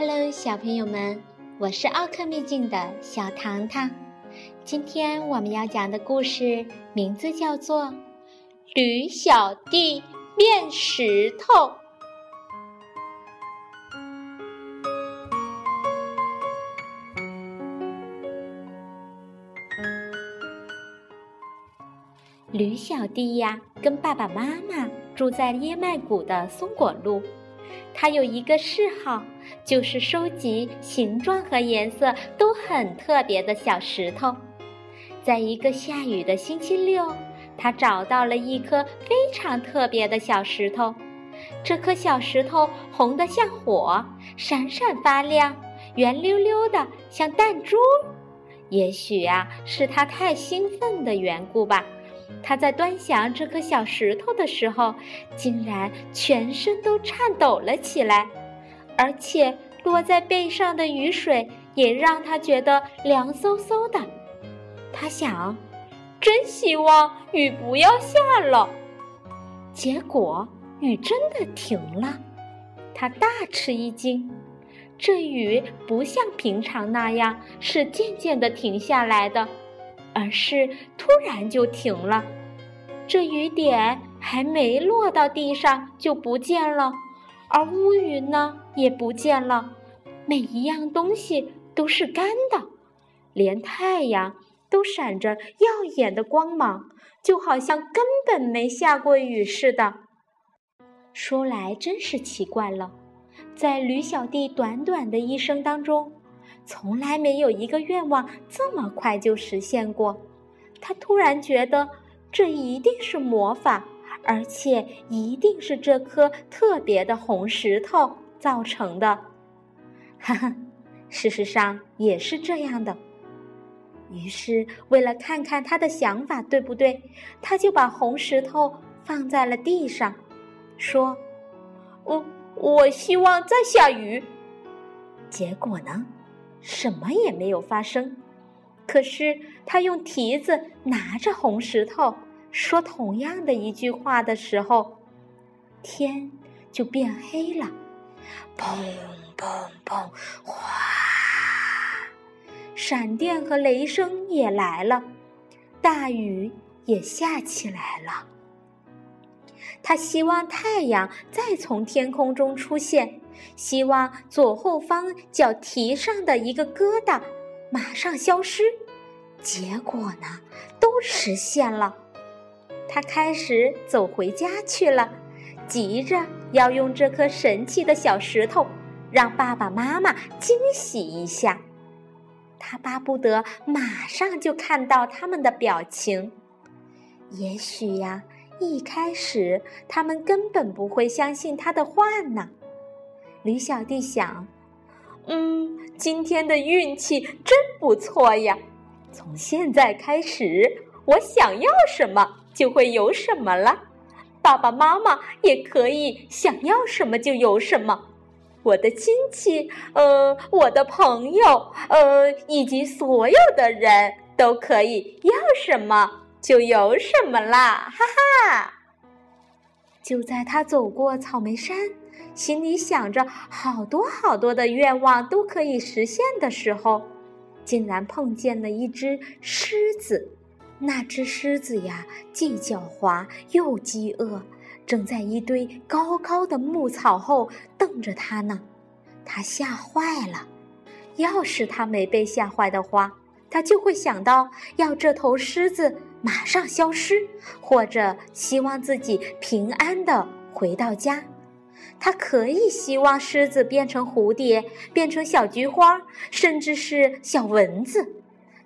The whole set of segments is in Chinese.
Hello，小朋友们，我是奥克秘境的小糖糖。今天我们要讲的故事名字叫做《驴小弟变石头》。驴小弟呀，跟爸爸妈妈住在椰麦谷的松果路。他有一个嗜好，就是收集形状和颜色都很特别的小石头。在一个下雨的星期六，他找到了一颗非常特别的小石头。这颗小石头红得像火，闪闪发亮，圆溜溜的像弹珠。也许啊，是他太兴奋的缘故吧。他在端详这颗小石头的时候，竟然全身都颤抖了起来，而且落在背上的雨水也让他觉得凉飕飕的。他想，真希望雨不要下了。结果雨真的停了，他大吃一惊。这雨不像平常那样是渐渐的停下来的。而是突然就停了，这雨点还没落到地上就不见了，而乌云呢也不见了，每一样东西都是干的，连太阳都闪着耀眼的光芒，就好像根本没下过雨似的。说来真是奇怪了，在驴小弟短短的一生当中。从来没有一个愿望这么快就实现过。他突然觉得，这一定是魔法，而且一定是这颗特别的红石头造成的。哈哈，事实上也是这样的。于是，为了看看他的想法对不对，他就把红石头放在了地上，说：“我我希望在下雨。”结果呢？什么也没有发生，可是他用蹄子拿着红石头，说同样的一句话的时候，天就变黑了，砰砰砰，哗！闪电和雷声也来了，大雨也下起来了。他希望太阳再从天空中出现。希望左后方脚蹄上的一个疙瘩马上消失，结果呢，都实现了。他开始走回家去了，急着要用这颗神奇的小石头让爸爸妈妈惊喜一下。他巴不得马上就看到他们的表情。也许呀，一开始他们根本不会相信他的话呢。驴小弟想：“嗯，今天的运气真不错呀！从现在开始，我想要什么就会有什么了。爸爸妈妈也可以想要什么就有什么。我的亲戚，呃，我的朋友，呃，以及所有的人都可以要什么就有什么啦！哈哈！就在他走过草莓山。”心里想着好多好多的愿望都可以实现的时候，竟然碰见了一只狮子。那只狮子呀，既狡猾又饥饿，正在一堆高高的牧草后瞪着他呢。他吓坏了。要是他没被吓坏的话，他就会想到要这头狮子马上消失，或者希望自己平安的回到家。他可以希望狮子变成蝴蝶，变成小菊花，甚至是小蚊子。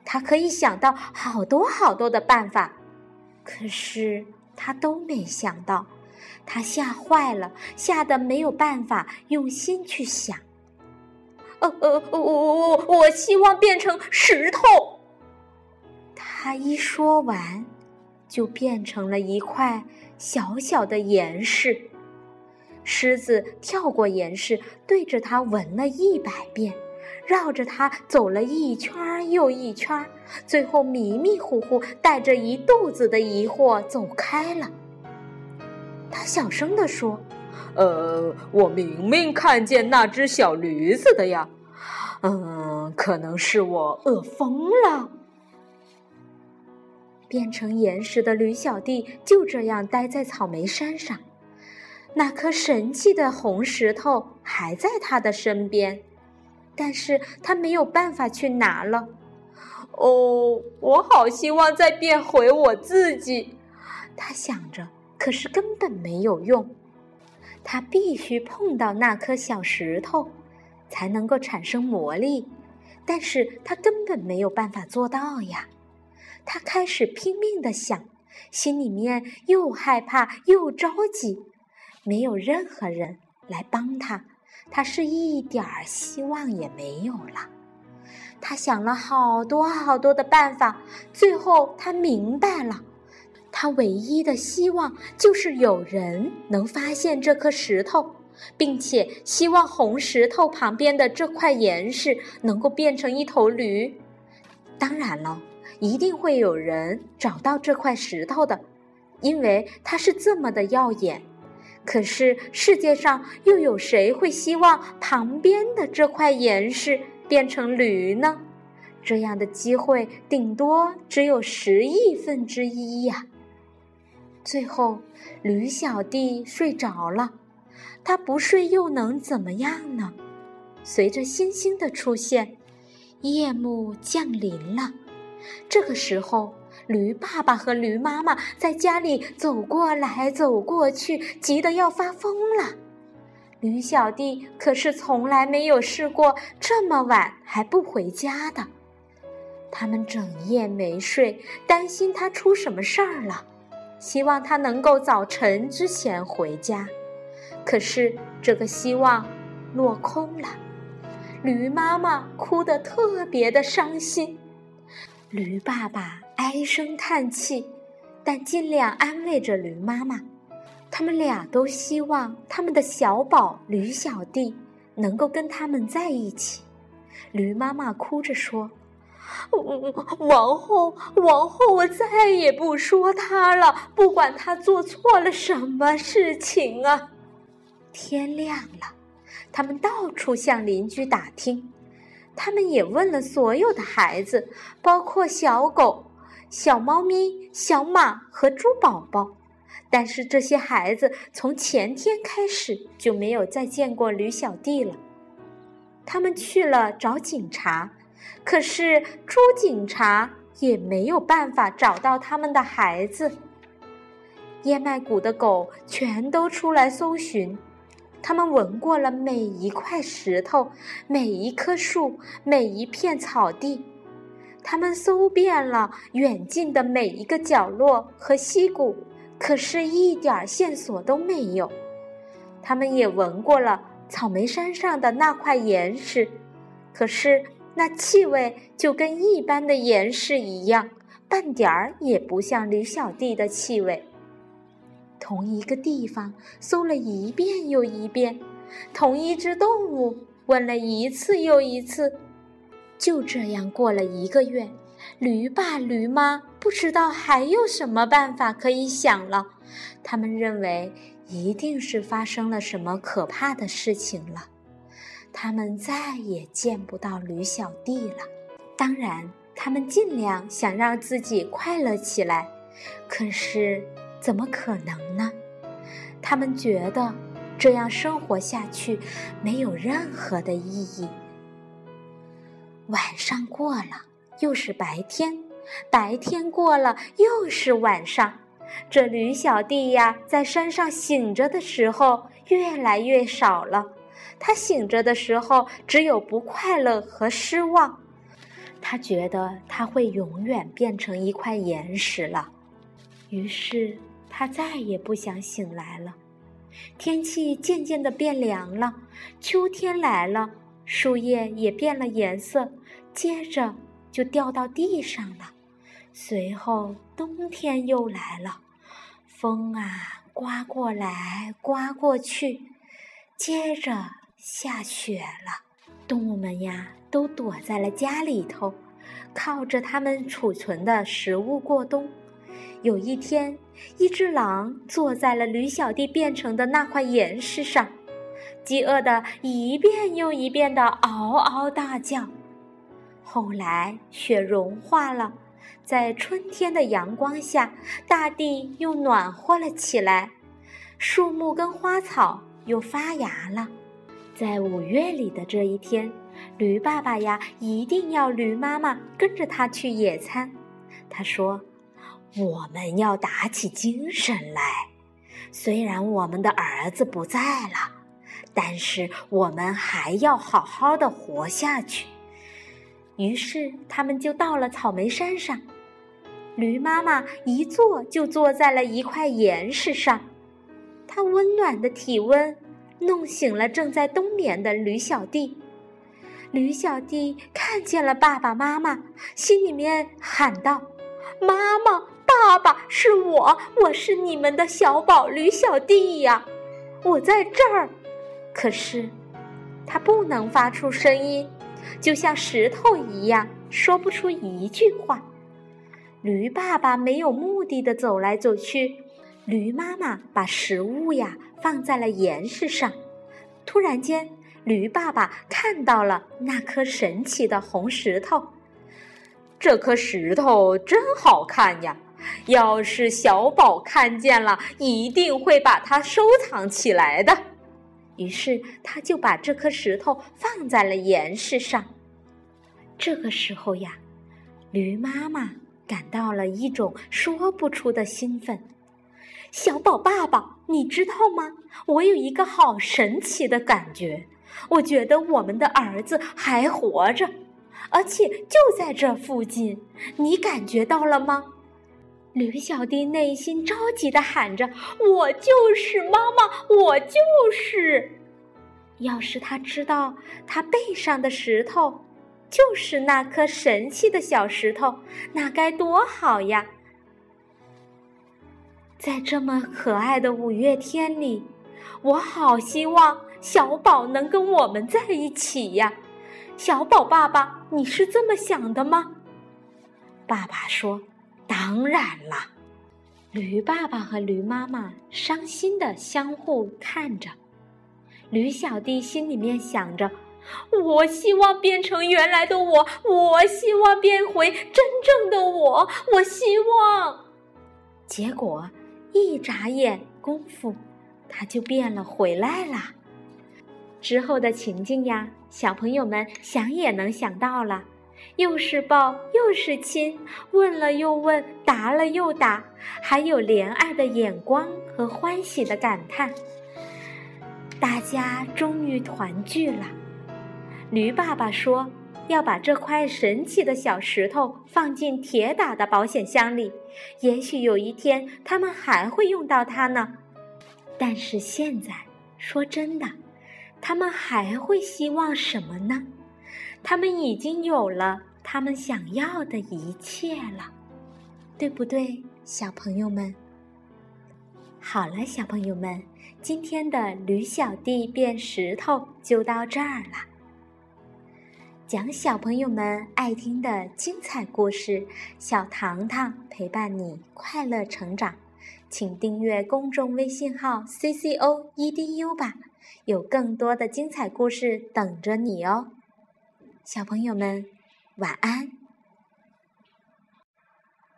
他可以想到好多好多的办法，可是他都没想到。他吓坏了，吓得没有办法用心去想。呃呃，我我我我希望变成石头。他一说完，就变成了一块小小的岩石。狮子跳过岩石，对着它闻了一百遍，绕着它走了一圈又一圈，最后迷迷糊糊带着一肚子的疑惑走开了。他小声地说：“呃，我明明看见那只小驴子的呀。嗯，可能是我饿疯了。”变成岩石的驴小弟就这样待在草莓山上，那颗神奇的红石头还在他的身边，但是他没有办法去拿了。哦，我好希望再变回我自己，他想着，可是根本没有用。他必须碰到那颗小石头，才能够产生魔力，但是他根本没有办法做到呀。他开始拼命的想，心里面又害怕又着急，没有任何人来帮他，他是一点儿希望也没有了。他想了好多好多的办法，最后他明白了，他唯一的希望就是有人能发现这颗石头，并且希望红石头旁边的这块岩石能够变成一头驴。当然了。一定会有人找到这块石头的，因为它是这么的耀眼。可是世界上又有谁会希望旁边的这块岩石变成驴呢？这样的机会顶多只有十亿分之一呀。最后，驴小弟睡着了，他不睡又能怎么样呢？随着星星的出现，夜幕降临了。这个时候，驴爸爸和驴妈妈在家里走过来走过去，急得要发疯了。驴小弟可是从来没有试过这么晚还不回家的。他们整夜没睡，担心他出什么事儿了，希望他能够早晨之前回家。可是这个希望落空了，驴妈妈哭得特别的伤心。驴爸爸唉声叹气，但尽量安慰着驴妈妈。他们俩都希望他们的小宝驴小弟能够跟他们在一起。驴妈妈哭着说：“王后，王后，我再也不说他了，不管他做错了什么事情啊！”天亮了，他们到处向邻居打听。他们也问了所有的孩子，包括小狗、小猫咪、小马和猪宝宝，但是这些孩子从前天开始就没有再见过驴小弟了。他们去了找警察，可是猪警察也没有办法找到他们的孩子。燕麦谷的狗全都出来搜寻。他们闻过了每一块石头，每一棵树，每一片草地，他们搜遍了远近的每一个角落和溪谷，可是一点线索都没有。他们也闻过了草莓山上的那块岩石，可是那气味就跟一般的岩石一样，半点儿也不像驴小弟的气味。同一个地方搜了一遍又一遍，同一只动物问了一次又一次，就这样过了一个月。驴爸驴妈不知道还有什么办法可以想了，他们认为一定是发生了什么可怕的事情了，他们再也见不到驴小弟了。当然，他们尽量想让自己快乐起来，可是。怎么可能呢？他们觉得这样生活下去没有任何的意义。晚上过了，又是白天；白天过了，又是晚上。这驴小弟呀，在山上醒着的时候越来越少了。他醒着的时候，只有不快乐和失望。他觉得他会永远变成一块岩石了。于是。他再也不想醒来了。天气渐渐的变凉了，秋天来了，树叶也变了颜色，接着就掉到地上了。随后冬天又来了，风啊刮过来，刮过去，接着下雪了。动物们呀，都躲在了家里头，靠着它们储存的食物过冬。有一天，一只狼坐在了驴小弟变成的那块岩石上，饥饿的一遍又一遍的嗷嗷大叫。后来，雪融化了，在春天的阳光下，大地又暖和了起来，树木跟花草又发芽了。在五月里的这一天，驴爸爸呀，一定要驴妈妈跟着他去野餐。他说。我们要打起精神来。虽然我们的儿子不在了，但是我们还要好好的活下去。于是，他们就到了草莓山上。驴妈妈一坐就坐在了一块岩石上，它温暖的体温弄醒了正在冬眠的驴小弟。驴小弟看见了爸爸妈妈，心里面喊道：“妈妈！”爸爸是我，我是你们的小宝驴小弟呀，我在这儿。可是，它不能发出声音，就像石头一样，说不出一句话。驴爸爸没有目的的走来走去，驴妈妈把食物呀放在了岩石上。突然间，驴爸爸看到了那颗神奇的红石头，这颗石头真好看呀。要是小宝看见了，一定会把它收藏起来的。于是，他就把这颗石头放在了岩石上。这个时候呀，驴妈妈感到了一种说不出的兴奋。小宝爸爸，你知道吗？我有一个好神奇的感觉，我觉得我们的儿子还活着，而且就在这附近。你感觉到了吗？驴小弟内心着急的喊着：“我就是妈妈，我就是！要是他知道他背上的石头就是那颗神奇的小石头，那该多好呀！在这么可爱的五月天里，我好希望小宝能跟我们在一起呀！小宝爸爸，你是这么想的吗？”爸爸说。当然了，驴爸爸和驴妈妈伤心的相互看着。驴小弟心里面想着：“我希望变成原来的我，我希望变回真正的我，我希望。”结果一眨眼功夫，他就变了回来了。之后的情景呀，小朋友们想也能想到了。又是抱又是亲，问了又问，答了又答，还有怜爱的眼光和欢喜的感叹。大家终于团聚了。驴爸爸说要把这块神奇的小石头放进铁打的保险箱里，也许有一天他们还会用到它呢。但是现在，说真的，他们还会希望什么呢？他们已经有了他们想要的一切了，对不对，小朋友们？好了，小朋友们，今天的驴小弟变石头就到这儿了。讲小朋友们爱听的精彩故事，小糖糖陪伴你快乐成长。请订阅公众微信号 “c c o e d u” 吧，有更多的精彩故事等着你哦。小朋友们，晚安。